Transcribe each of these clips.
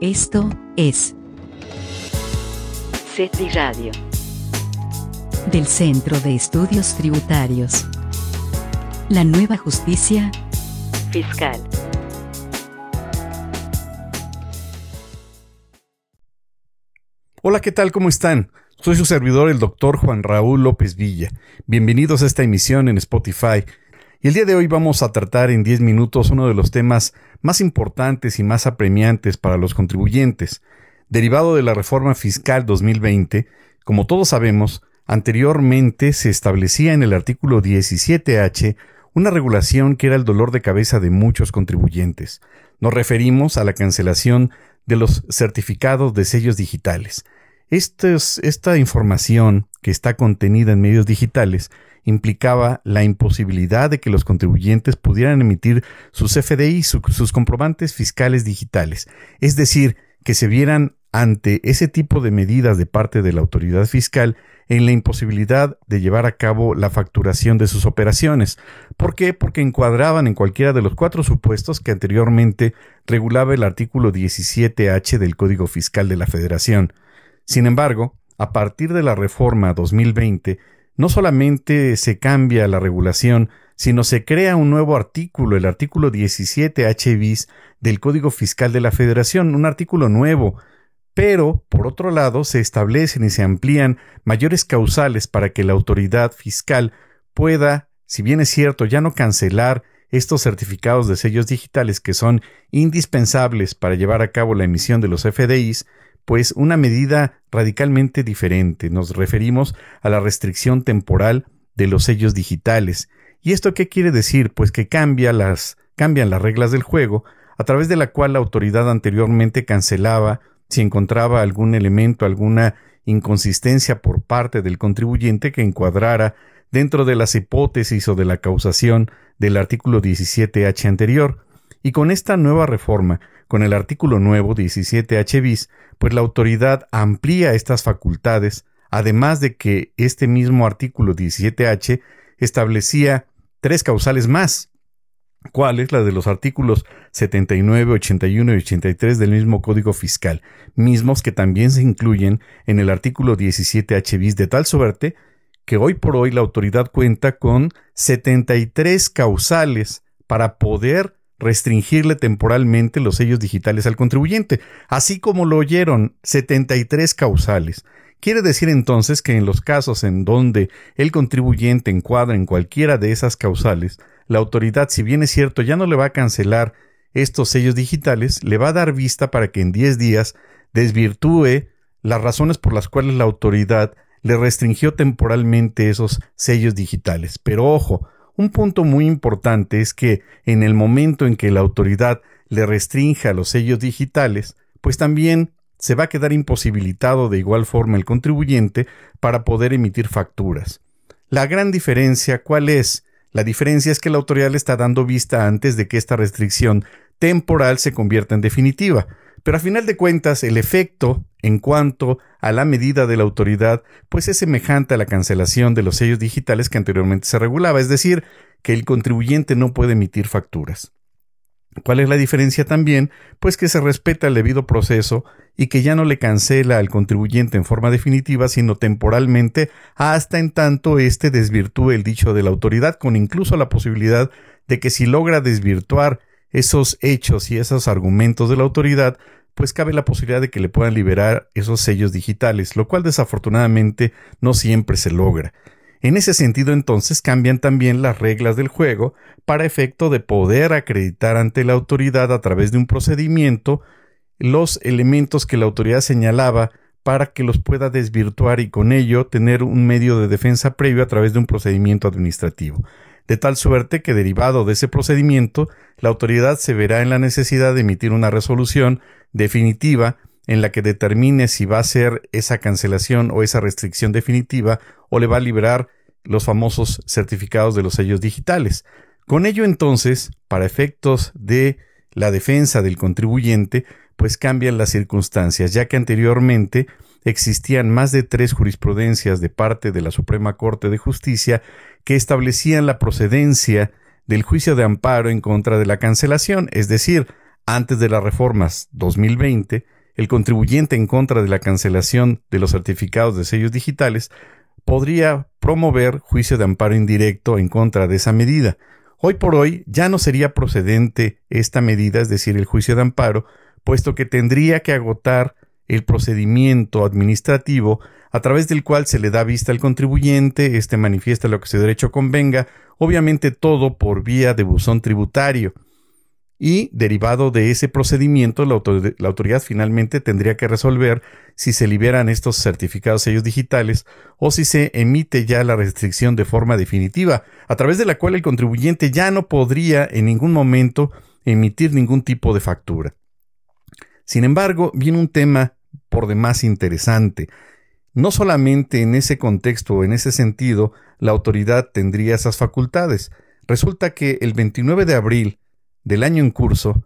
Esto es CETRI Radio. del Centro de Estudios Tributarios. La nueva justicia Fiscal. Hola, ¿qué tal? ¿Cómo están? Soy su servidor, el doctor Juan Raúl López Villa. Bienvenidos a esta emisión en Spotify. Y el día de hoy vamos a tratar en 10 minutos uno de los temas más importantes y más apremiantes para los contribuyentes. Derivado de la reforma fiscal 2020, como todos sabemos, anteriormente se establecía en el artículo 17H una regulación que era el dolor de cabeza de muchos contribuyentes. Nos referimos a la cancelación de los certificados de sellos digitales. Esta información que está contenida en medios digitales implicaba la imposibilidad de que los contribuyentes pudieran emitir sus FDI, su- sus comprobantes fiscales digitales. Es decir, que se vieran ante ese tipo de medidas de parte de la autoridad fiscal en la imposibilidad de llevar a cabo la facturación de sus operaciones. ¿Por qué? Porque encuadraban en cualquiera de los cuatro supuestos que anteriormente regulaba el artículo 17H del Código Fiscal de la Federación. Sin embargo, a partir de la reforma 2020, no solamente se cambia la regulación, sino se crea un nuevo artículo, el artículo 17H bis del Código Fiscal de la Federación, un artículo nuevo, pero, por otro lado, se establecen y se amplían mayores causales para que la autoridad fiscal pueda, si bien es cierto, ya no cancelar estos certificados de sellos digitales que son indispensables para llevar a cabo la emisión de los FDIs, pues una medida radicalmente diferente. Nos referimos a la restricción temporal de los sellos digitales. ¿Y esto qué quiere decir? Pues que cambia las, cambian las reglas del juego, a través de la cual la autoridad anteriormente cancelaba si encontraba algún elemento, alguna inconsistencia por parte del contribuyente que encuadrara dentro de las hipótesis o de la causación del artículo 17H anterior. Y con esta nueva reforma, con el artículo nuevo 17H bis, pues la autoridad amplía estas facultades, además de que este mismo artículo 17H establecía tres causales más, cuáles la de los artículos 79, 81 y 83 del mismo Código Fiscal, mismos que también se incluyen en el artículo 17H bis de tal suerte que hoy por hoy la autoridad cuenta con 73 causales para poder restringirle temporalmente los sellos digitales al contribuyente, así como lo oyeron, 73 causales. Quiere decir entonces que en los casos en donde el contribuyente encuadra en cualquiera de esas causales, la autoridad, si bien es cierto, ya no le va a cancelar estos sellos digitales, le va a dar vista para que en 10 días desvirtúe las razones por las cuales la autoridad le restringió temporalmente esos sellos digitales. Pero ojo, un punto muy importante es que en el momento en que la autoridad le restrinja los sellos digitales, pues también se va a quedar imposibilitado de igual forma el contribuyente para poder emitir facturas. La gran diferencia, ¿cuál es? La diferencia es que la autoridad le está dando vista antes de que esta restricción temporal se convierta en definitiva. Pero a final de cuentas, el efecto en cuanto a la medida de la autoridad, pues es semejante a la cancelación de los sellos digitales que anteriormente se regulaba, es decir, que el contribuyente no puede emitir facturas. ¿Cuál es la diferencia también? Pues que se respeta el debido proceso y que ya no le cancela al contribuyente en forma definitiva, sino temporalmente hasta en tanto éste desvirtúe el dicho de la autoridad, con incluso la posibilidad de que si logra desvirtuar esos hechos y esos argumentos de la autoridad, pues cabe la posibilidad de que le puedan liberar esos sellos digitales, lo cual desafortunadamente no siempre se logra. En ese sentido, entonces, cambian también las reglas del juego para efecto de poder acreditar ante la autoridad a través de un procedimiento los elementos que la autoridad señalaba para que los pueda desvirtuar y con ello tener un medio de defensa previo a través de un procedimiento administrativo. De tal suerte que derivado de ese procedimiento, la autoridad se verá en la necesidad de emitir una resolución definitiva en la que determine si va a ser esa cancelación o esa restricción definitiva o le va a liberar los famosos certificados de los sellos digitales. Con ello entonces, para efectos de la defensa del contribuyente, pues cambian las circunstancias, ya que anteriormente existían más de tres jurisprudencias de parte de la Suprema Corte de Justicia que establecían la procedencia del juicio de amparo en contra de la cancelación, es decir, antes de las reformas 2020, el contribuyente en contra de la cancelación de los certificados de sellos digitales podría promover juicio de amparo indirecto en contra de esa medida. Hoy por hoy ya no sería procedente esta medida, es decir, el juicio de amparo, puesto que tendría que agotar el procedimiento administrativo a través del cual se le da vista al contribuyente, éste manifiesta lo que su derecho convenga, obviamente todo por vía de buzón tributario. Y derivado de ese procedimiento, la, autoridad finalmente tendría que resolver si se liberan estos certificados sellos digitales o si se emite ya la restricción de forma definitiva, a través de la cual el contribuyente ya no podría en ningún momento emitir ningún tipo de factura. Sin embargo, viene un tema por demás interesante. No solamente en ese contexto o en ese sentido la autoridad tendría esas facultades. Resulta que el 29 de abril del año en curso,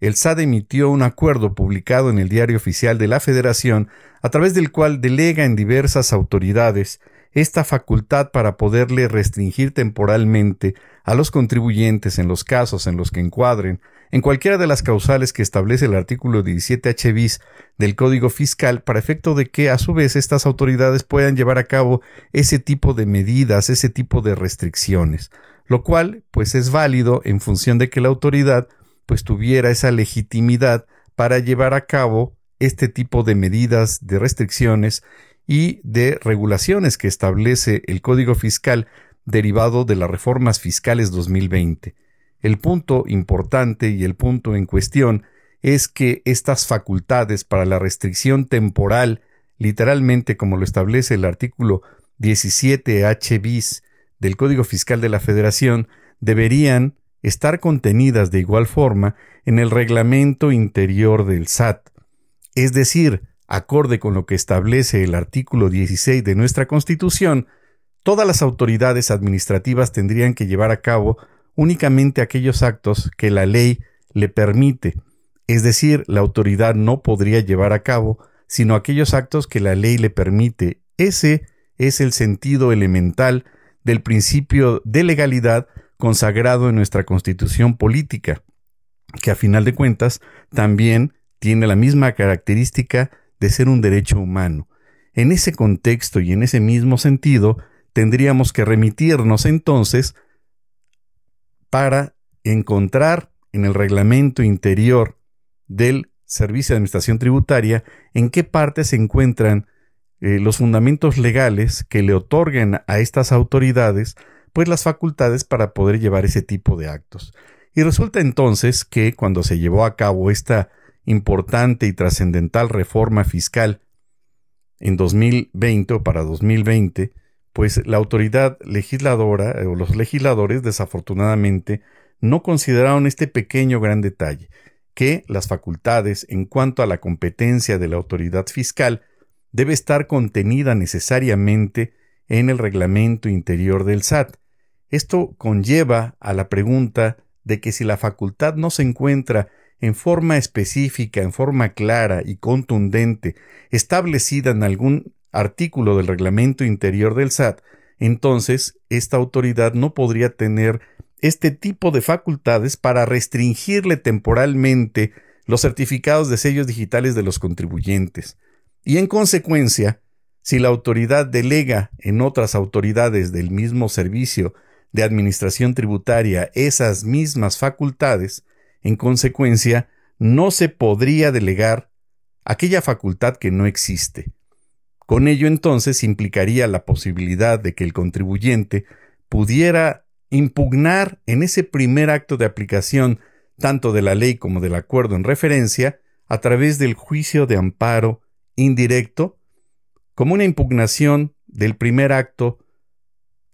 el SAD emitió un acuerdo publicado en el Diario Oficial de la Federación, a través del cual delega en diversas autoridades esta facultad para poderle restringir temporalmente a los contribuyentes en los casos en los que encuadren en cualquiera de las causales que establece el artículo 17H bis del Código Fiscal para efecto de que a su vez estas autoridades puedan llevar a cabo ese tipo de medidas, ese tipo de restricciones, lo cual pues es válido en función de que la autoridad pues tuviera esa legitimidad para llevar a cabo este tipo de medidas de restricciones y de regulaciones que establece el Código Fiscal derivado de las reformas fiscales 2020. El punto importante y el punto en cuestión es que estas facultades para la restricción temporal, literalmente como lo establece el artículo 17H bis del Código Fiscal de la Federación, deberían estar contenidas de igual forma en el reglamento interior del SAT. Es decir, acorde con lo que establece el artículo 16 de nuestra Constitución, todas las autoridades administrativas tendrían que llevar a cabo únicamente aquellos actos que la ley le permite, es decir, la autoridad no podría llevar a cabo sino aquellos actos que la ley le permite. Ese es el sentido elemental del principio de legalidad consagrado en nuestra constitución política, que a final de cuentas también tiene la misma característica de ser un derecho humano. En ese contexto y en ese mismo sentido, tendríamos que remitirnos entonces para encontrar en el reglamento interior del Servicio de Administración Tributaria en qué parte se encuentran eh, los fundamentos legales que le otorguen a estas autoridades pues las facultades para poder llevar ese tipo de actos. Y resulta entonces que cuando se llevó a cabo esta importante y trascendental reforma fiscal en 2020 o para 2020, pues la autoridad legisladora eh, o los legisladores desafortunadamente no consideraron este pequeño gran detalle, que las facultades en cuanto a la competencia de la autoridad fiscal debe estar contenida necesariamente en el reglamento interior del SAT. Esto conlleva a la pregunta de que si la facultad no se encuentra en forma específica, en forma clara y contundente, establecida en algún artículo del reglamento interior del SAT, entonces esta autoridad no podría tener este tipo de facultades para restringirle temporalmente los certificados de sellos digitales de los contribuyentes. Y en consecuencia, si la autoridad delega en otras autoridades del mismo servicio de administración tributaria esas mismas facultades, en consecuencia, no se podría delegar aquella facultad que no existe. Con ello entonces implicaría la posibilidad de que el contribuyente pudiera impugnar en ese primer acto de aplicación tanto de la ley como del acuerdo en referencia a través del juicio de amparo indirecto como una impugnación del primer acto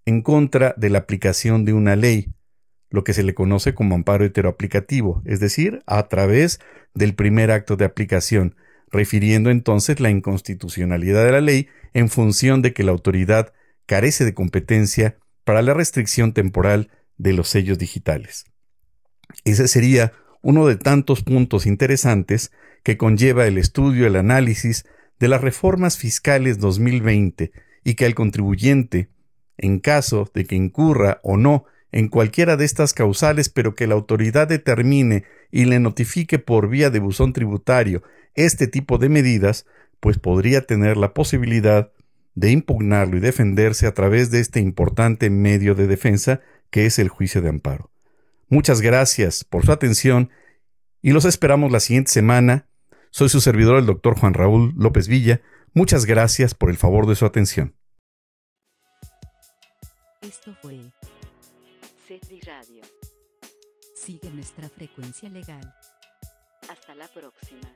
en contra de la aplicación de una ley, lo que se le conoce como amparo heteroaplicativo, es decir, a través del primer acto de aplicación, refiriendo entonces la inconstitucionalidad de la ley en función de que la autoridad carece de competencia para la restricción temporal de los sellos digitales. Ese sería uno de tantos puntos interesantes que conlleva el estudio, el análisis de las reformas fiscales 2020 y que el contribuyente, en caso de que incurra o no en cualquiera de estas causales, pero que la autoridad determine y le notifique por vía de buzón tributario este tipo de medidas, pues podría tener la posibilidad de impugnarlo y defenderse a través de este importante medio de defensa que es el juicio de amparo. Muchas gracias por su atención y los esperamos la siguiente semana. Soy su servidor, el doctor Juan Raúl López Villa. Muchas gracias por el favor de su atención. Esto fue Radio. Sigue nuestra frecuencia legal. Hasta la próxima.